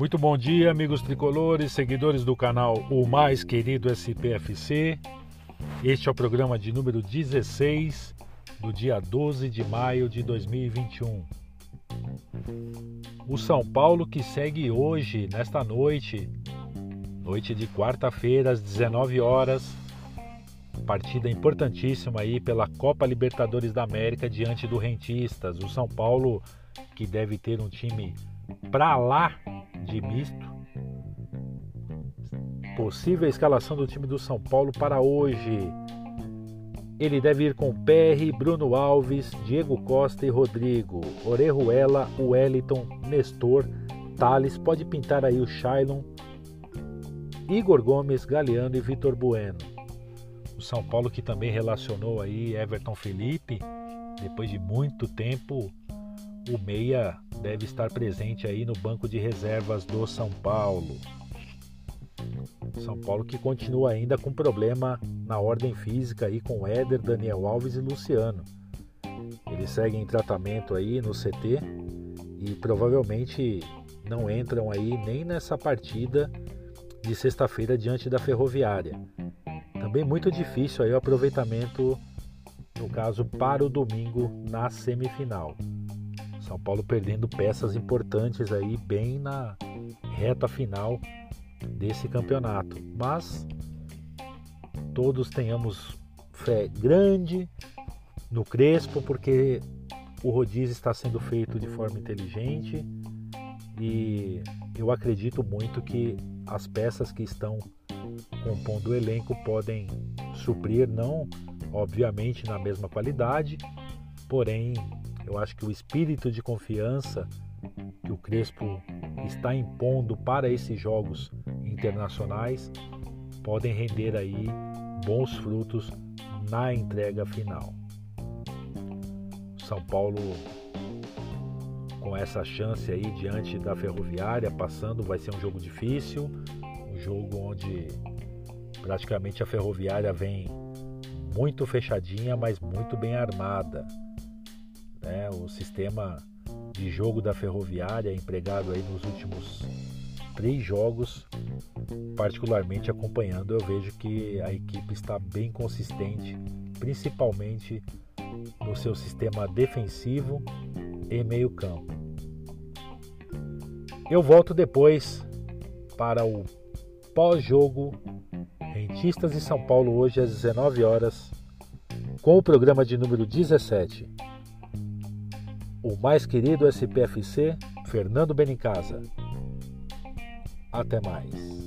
Muito bom dia, amigos tricolores, seguidores do canal O Mais Querido SPFC. Este é o programa de número 16 do dia 12 de maio de 2021. O São Paulo que segue hoje, nesta noite, noite de quarta-feira às 19 horas, partida importantíssima aí pela Copa Libertadores da América diante do Rentistas. O São Paulo que deve ter um time pra lá de misto. Possível escalação do time do São Paulo para hoje. Ele deve ir com PR, Bruno Alves, Diego Costa e Rodrigo, Orejuela, Wellington, Nestor, Thales, pode pintar aí o Shailon, Igor Gomes, Galeano e Vitor Bueno. O São Paulo que também relacionou aí Everton Felipe, depois de muito tempo, o meia deve estar presente aí no banco de reservas do São Paulo. São Paulo que continua ainda com problema na ordem física aí com Éder, Daniel Alves e Luciano. Eles seguem em tratamento aí no CT e provavelmente não entram aí nem nessa partida de sexta-feira diante da Ferroviária. Também muito difícil aí o aproveitamento no caso para o domingo na semifinal. São Paulo perdendo peças importantes aí bem na reta final desse campeonato. Mas todos tenhamos fé grande no Crespo, porque o rodízio está sendo feito de forma inteligente e eu acredito muito que as peças que estão compondo o elenco podem suprir, não obviamente na mesma qualidade, porém eu acho que o espírito de confiança que o Crespo está impondo para esses jogos internacionais podem render aí bons frutos na entrega final. São Paulo com essa chance aí diante da Ferroviária passando vai ser um jogo difícil, um jogo onde praticamente a Ferroviária vem muito fechadinha, mas muito bem armada. Né? O sistema de jogo da Ferroviária empregado aí nos últimos três jogos, particularmente acompanhando, eu vejo que a equipe está bem consistente, principalmente no seu sistema defensivo e meio-campo. Eu volto depois para o pós-jogo Rentistas e São Paulo hoje às 19 horas com o programa de número 17 o mais querido SPFC, Fernando Benincasa. Até mais.